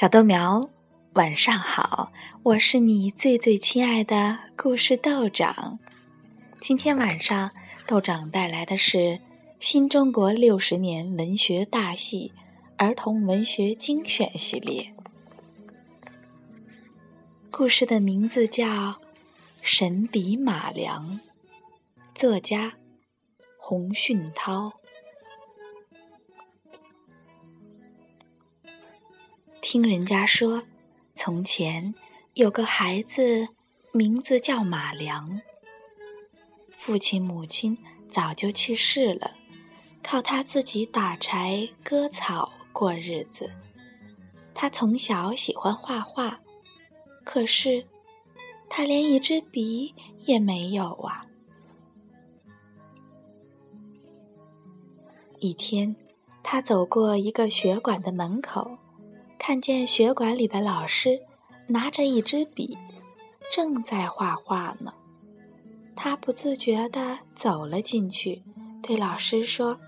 小豆苗，晚上好！我是你最最亲爱的故事豆长。今天晚上，豆长带来的是新中国六十年文学大戏儿童文学精选系列。故事的名字叫《神笔马良》，作家洪训涛。听人家说，从前有个孩子，名字叫马良。父亲母亲早就去世了，靠他自己打柴割草过日子。他从小喜欢画画，可是他连一支笔也没有啊。一天，他走过一个学馆的门口。看见学馆里的老师拿着一支笔，正在画画呢。他不自觉地走了进去，对老师说：“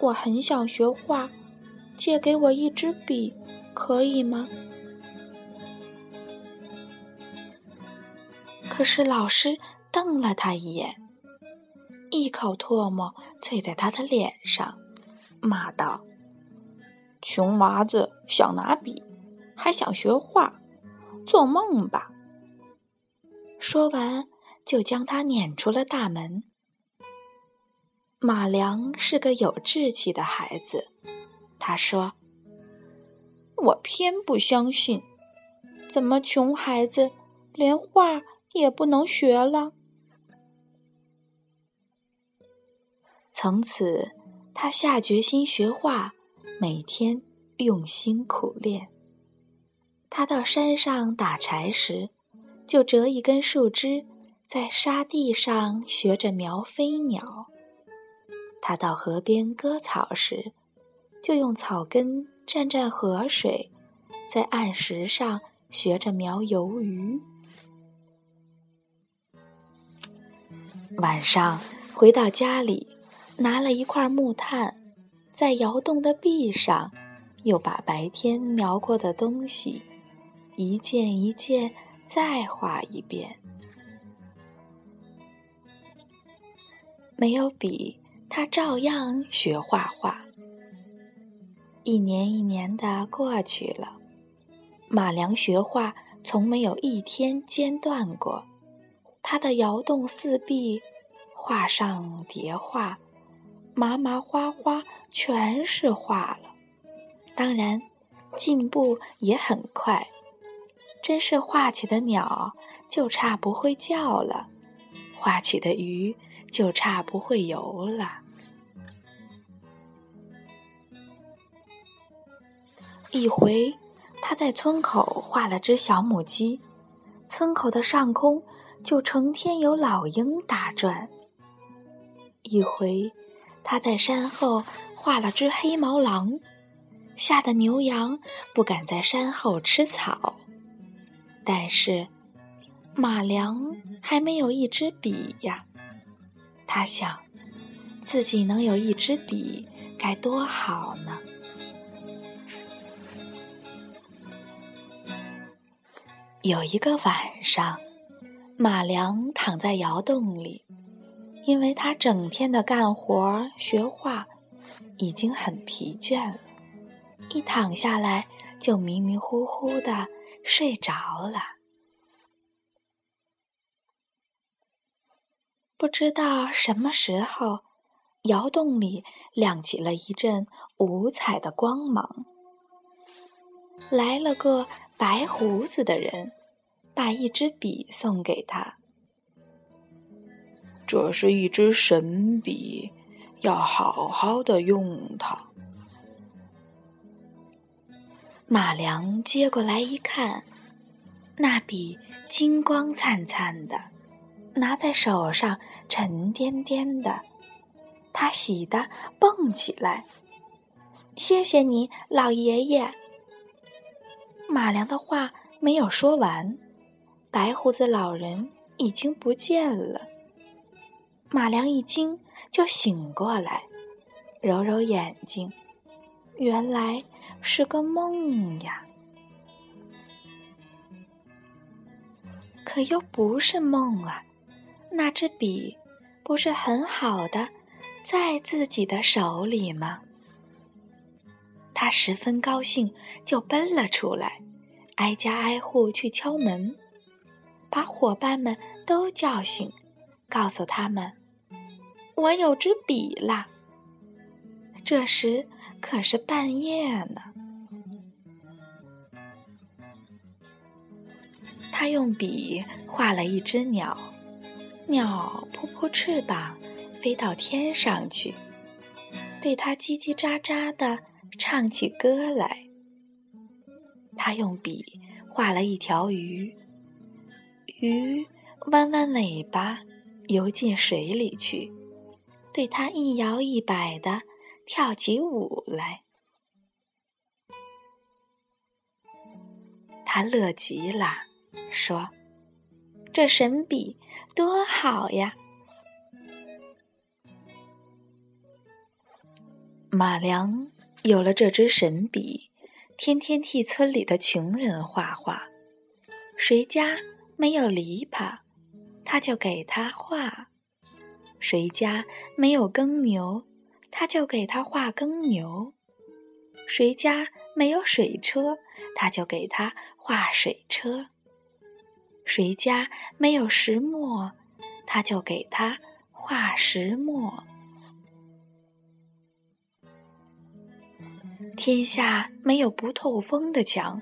我很想学画，借给我一支笔，可以吗？”可是老师瞪了他一眼，一口唾沫啐在他的脸上，骂道。穷娃子想拿笔，还想学画，做梦吧！说完，就将他撵出了大门。马良是个有志气的孩子，他说：“我偏不相信，怎么穷孩子连画也不能学了？”从此，他下决心学画。每天用心苦练。他到山上打柴时，就折一根树枝，在沙地上学着描飞鸟；他到河边割草时，就用草根蘸蘸河水，在岸石上学着描游鱼。晚上回到家里，拿了一块木炭。在窑洞的壁上，又把白天描过的东西一件一件再画一遍。没有笔，他照样学画画。一年一年的过去了，马良学画从没有一天间断过。他的窑洞四壁，画上叠画。麻麻花花全是画了，当然进步也很快，真是画起的鸟就差不会叫了，画起的鱼就差不会游了。一回，他在村口画了只小母鸡，村口的上空就成天有老鹰打转。一回。他在山后画了只黑毛狼，吓得牛羊不敢在山后吃草。但是马良还没有一支笔呀，他想，自己能有一支笔该多好呢。有一个晚上，马良躺在窑洞里。因为他整天的干活学画，已经很疲倦了，一躺下来就迷迷糊糊的睡着了。不知道什么时候，窑洞里亮起了一阵五彩的光芒，来了个白胡子的人，把一支笔送给他。这是一支神笔，要好好的用它。马良接过来一看，那笔金光灿灿的，拿在手上沉甸甸的，他喜得蹦起来。谢谢你，老爷爷。马良的话没有说完，白胡子老人已经不见了。马良一惊，就醒过来，揉揉眼睛，原来是个梦呀。可又不是梦啊，那支笔不是很好的在自己的手里吗？他十分高兴，就奔了出来，挨家挨户去敲门，把伙伴们都叫醒，告诉他们：“我有支笔啦。”这时可是半夜呢。他用笔画了一只鸟，鸟扑扑翅膀飞到天上去，对他叽叽喳喳的。唱起歌来，他用笔画了一条鱼，鱼弯弯尾巴游进水里去，对他一摇一摆的跳起舞来。他乐极了，说：“这神笔多好呀！”马良。有了这支神笔，天天替村里的穷人画画。谁家没有篱笆，他就给他画；谁家没有耕牛，他就给他画耕牛；谁家没有水车，他就给他画水车；谁家没有石磨，他就给他画石磨。天下没有不透风的墙，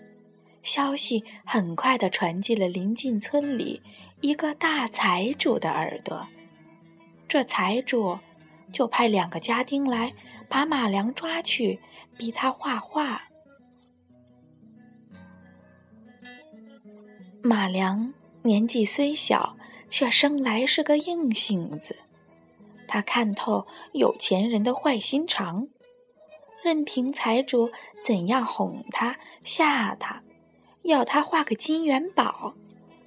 消息很快的传进了邻近村里一个大财主的耳朵。这财主就派两个家丁来把马良抓去，逼他画画。马良年纪虽小，却生来是个硬性子，他看透有钱人的坏心肠。任凭财主怎样哄他、吓他，要他画个金元宝，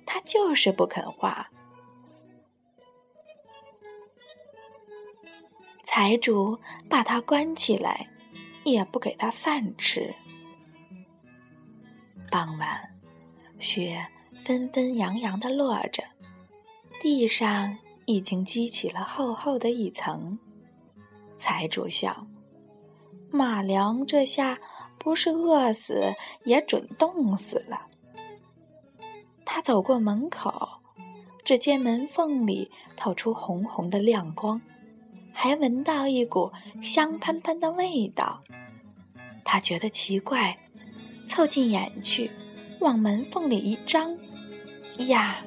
他就是不肯画。财主把他关起来，也不给他饭吃。傍晚，雪纷纷扬扬的落着，地上已经积起了厚厚的一层。财主笑。马良这下不是饿死，也准冻死了。他走过门口，只见门缝里透出红红的亮光，还闻到一股香喷喷的味道。他觉得奇怪，凑近眼去，往门缝里一张，呀，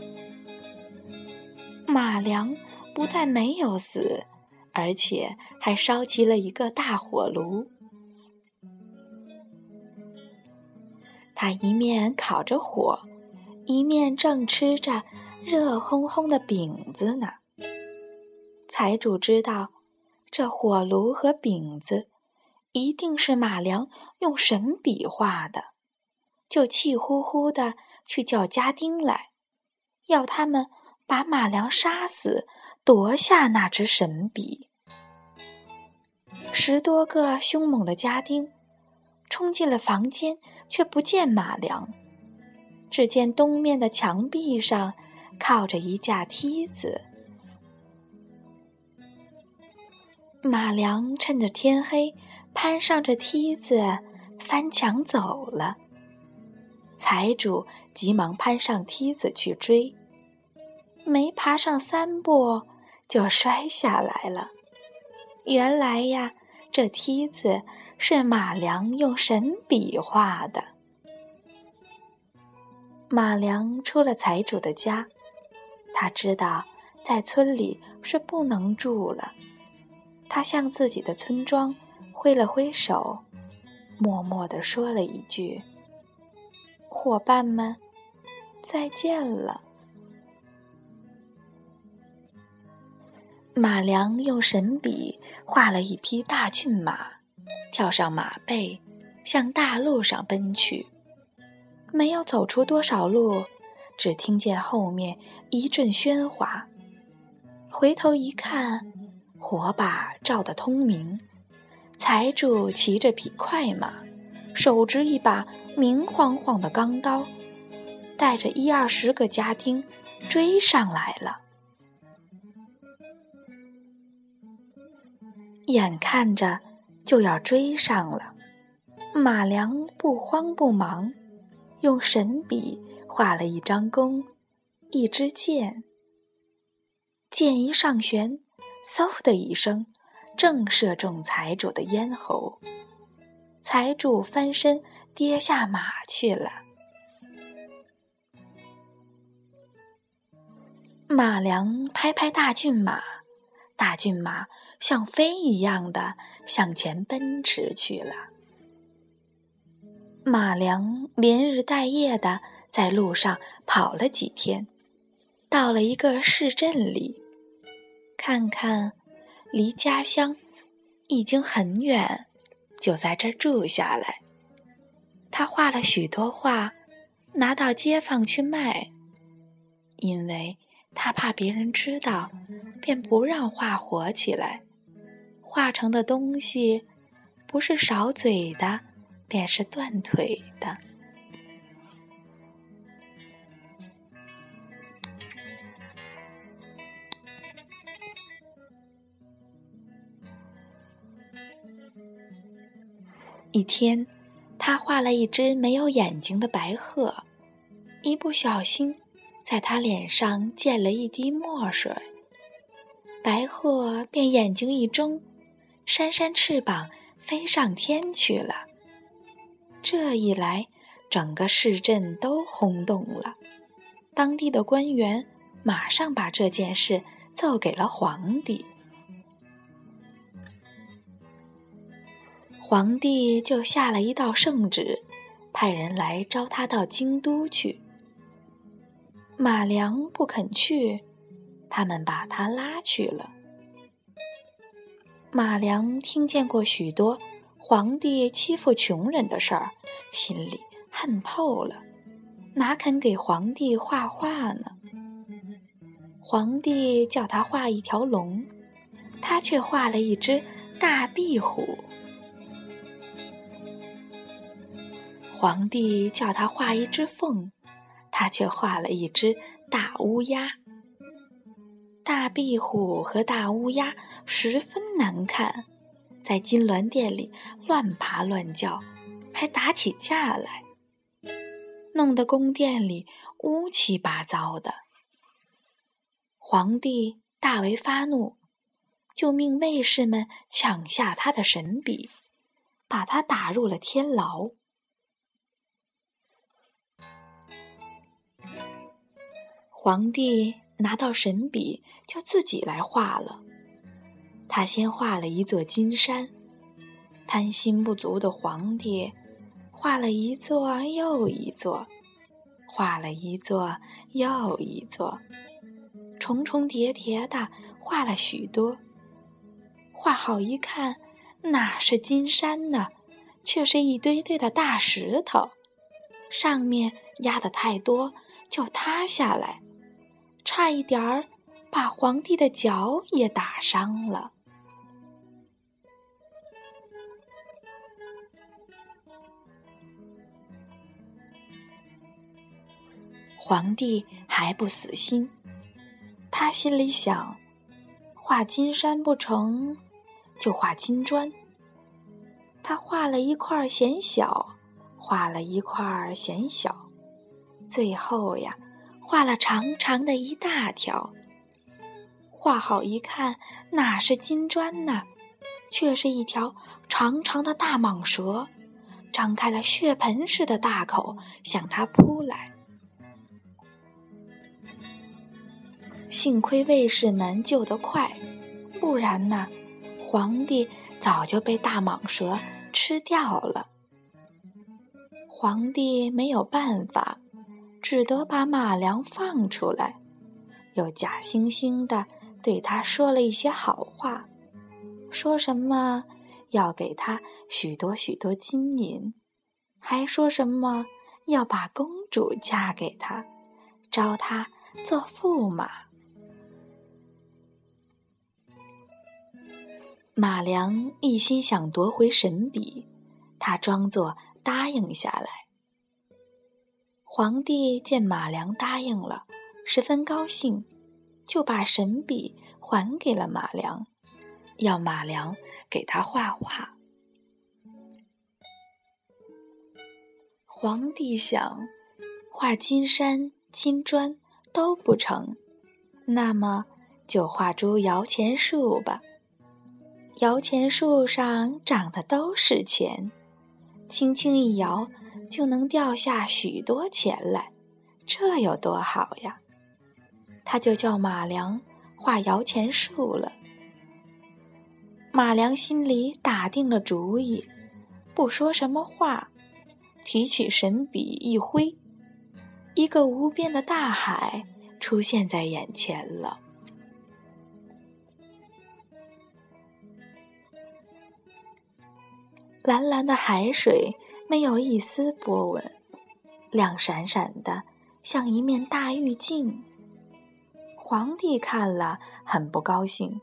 马良不但没有死，而且还烧起了一个大火炉。他一面烤着火，一面正吃着热烘烘的饼子呢。财主知道这火炉和饼子一定是马良用神笔画的，就气呼呼的去叫家丁来，要他们把马良杀死，夺下那支神笔。十多个凶猛的家丁。冲进了房间，却不见马良，只见东面的墙壁上靠着一架梯子。马良趁着天黑，攀上这梯子翻墙走了。财主急忙攀上梯子去追，没爬上三步就摔下来了。原来呀，这梯子。是马良用神笔画的。马良出了财主的家，他知道在村里是不能住了。他向自己的村庄挥了挥手，默默地说了一句：“伙伴们，再见了。”马良用神笔画了一匹大骏马。跳上马背，向大路上奔去。没有走出多少路，只听见后面一阵喧哗。回头一看，火把照得通明。财主骑着匹快马，手执一把明晃晃的钢刀，带着一二十个家丁追上来了。眼看着就要追上了，马良不慌不忙，用神笔画了一张弓，一支箭。箭一上弦，嗖的一声，正射中财主的咽喉。财主翻身跌下马去了。马良拍拍大骏马，大骏马像飞一样的向前奔驰去了。马良连日带夜的在路上跑了几天，到了一个市镇里，看看离家乡已经很远。就在这儿住下来。他画了许多画，拿到街坊去卖。因为他怕别人知道，便不让画火起来。画成的东西，不是少嘴的，便是断腿的。一天，他画了一只没有眼睛的白鹤，一不小心，在他脸上溅了一滴墨水。白鹤便眼睛一睁，扇扇翅膀飞上天去了。这一来，整个市镇都轰动了，当地的官员马上把这件事奏给了皇帝。皇帝就下了一道圣旨，派人来招他到京都去。马良不肯去，他们把他拉去了。马良听见过许多皇帝欺负穷人的事儿，心里恨透了，哪肯给皇帝画画呢？皇帝叫他画一条龙，他却画了一只大壁虎。皇帝叫他画一只凤，他却画了一只大乌鸦。大壁虎和大乌鸦十分难看，在金銮殿里乱爬乱叫，还打起架来，弄得宫殿里乌七八糟的。皇帝大为发怒，就命卫士们抢下他的神笔，把他打入了天牢。皇帝拿到神笔，就自己来画了。他先画了一座金山，贪心不足的皇帝画了一座又一座，画了一座又一座，重重叠叠的画了许多。画好一看，哪是金山呢？却是一堆堆的大石头，上面压的太多，就塌下来。差一点儿把皇帝的脚也打伤了。皇帝还不死心，他心里想：画金山不成就画金砖。他画了一块嫌小，画了一块嫌小，最后呀。画了长长的一大条，画好一看，哪是金砖呢？却是一条长长的大蟒蛇，张开了血盆似的大口向他扑来。幸亏卫士们救得快，不然呢，皇帝早就被大蟒蛇吃掉了。皇帝没有办法。只得把马良放出来，又假惺惺的对他说了一些好话，说什么要给他许多许多金银，还说什么要把公主嫁给他，招他做驸马。马良一心想夺回神笔，他装作答应下来。皇帝见马良答应了，十分高兴，就把神笔还给了马良，要马良给他画画。皇帝想，画金山金砖都不成，那么就画株摇钱树吧。摇钱树上长的都是钱，轻轻一摇就能掉下许多钱来，这有多好呀！他就叫马良画摇钱树了。马良心里打定了主意，不说什么话，提起神笔一挥，一个无边的大海出现在眼前了。蓝蓝的海水没有一丝波纹，亮闪闪的，像一面大玉镜。皇帝看了很不高兴，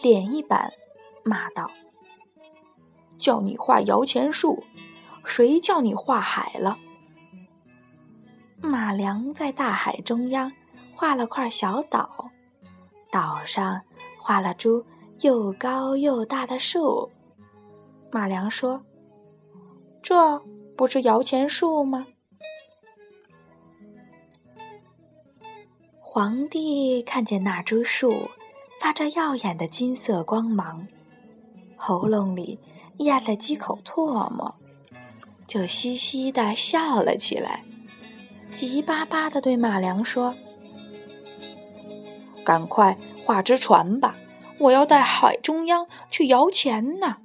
脸一板，骂道：“叫你画摇钱树，谁叫你画海了？”马良在大海中央画了块小岛，岛上画了株又高又大的树。马良说：“这不是摇钱树吗？”皇帝看见那株树发着耀眼的金色光芒，喉咙里咽了几口唾沫，就嘻嘻的笑了起来，急巴巴的对马良说：“赶快画只船吧，我要在海中央去摇钱呢。”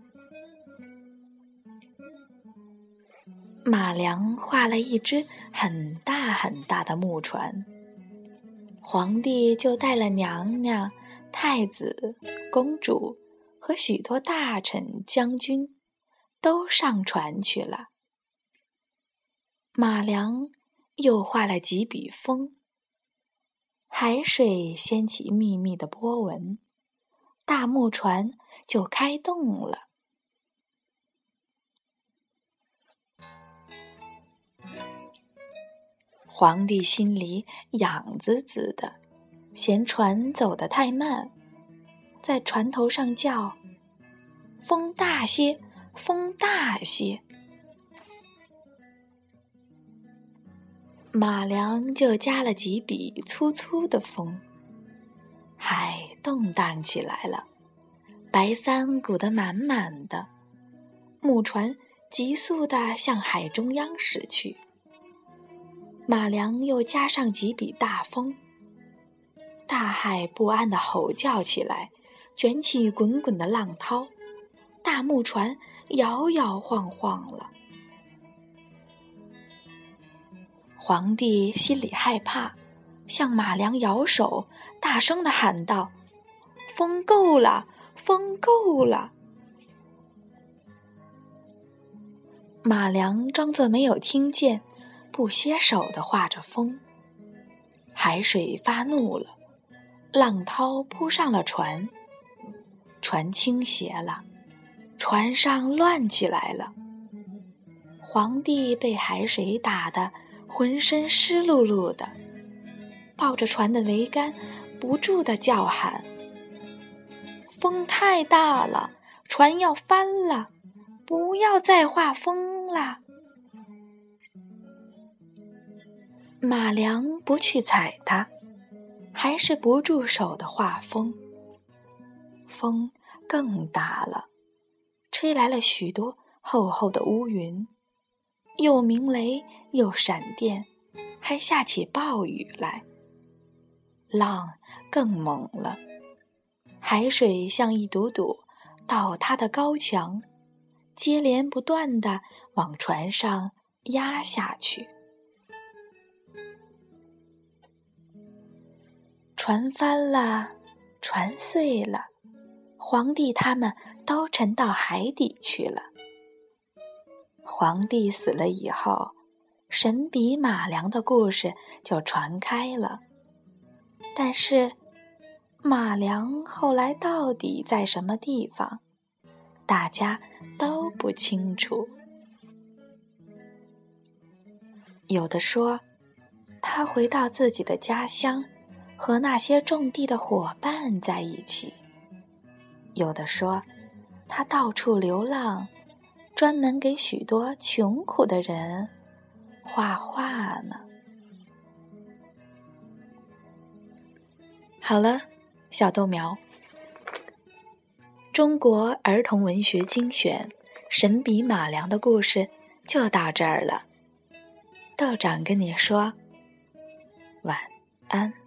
马良画了一只很大很大的木船，皇帝就带了娘娘、太子、公主和许多大臣、将军，都上船去了。马良又画了几笔风，海水掀起密密的波纹，大木船就开动了。皇帝心里痒滋滋的，嫌船走得太慢，在船头上叫：“风大些，风大些。”马良就加了几笔粗粗的风，海动荡起来了，白帆鼓得满满的，木船急速地向海中央驶去。马良又加上几笔大风，大海不安的吼叫起来，卷起滚滚的浪涛，大木船摇摇晃晃了。皇帝心里害怕，向马良摇手，大声的喊道：“风够了，风够了！”马良装作没有听见。不歇手地画着风，海水发怒了，浪涛扑上了船，船倾斜了，船上乱起来了。皇帝被海水打得浑身湿漉漉的，抱着船的桅杆，不住地叫喊：“风太大了，船要翻了，不要再画风了。”马良不去踩它，还是不住手的画风。风更大了，吹来了许多厚厚的乌云，又鸣雷又闪电，还下起暴雨来。浪更猛了，海水像一堵堵倒塌的高墙，接连不断的往船上压下去。船翻了，船碎了，皇帝他们都沉到海底去了。皇帝死了以后，神笔马良的故事就传开了。但是，马良后来到底在什么地方，大家都不清楚。有的说，他回到自己的家乡，和那些种地的伙伴在一起；有的说，他到处流浪，专门给许多穷苦的人画画呢。好了，小豆苗，中国儿童文学精选《神笔马良》的故事就到这儿了。道长跟你说晚安。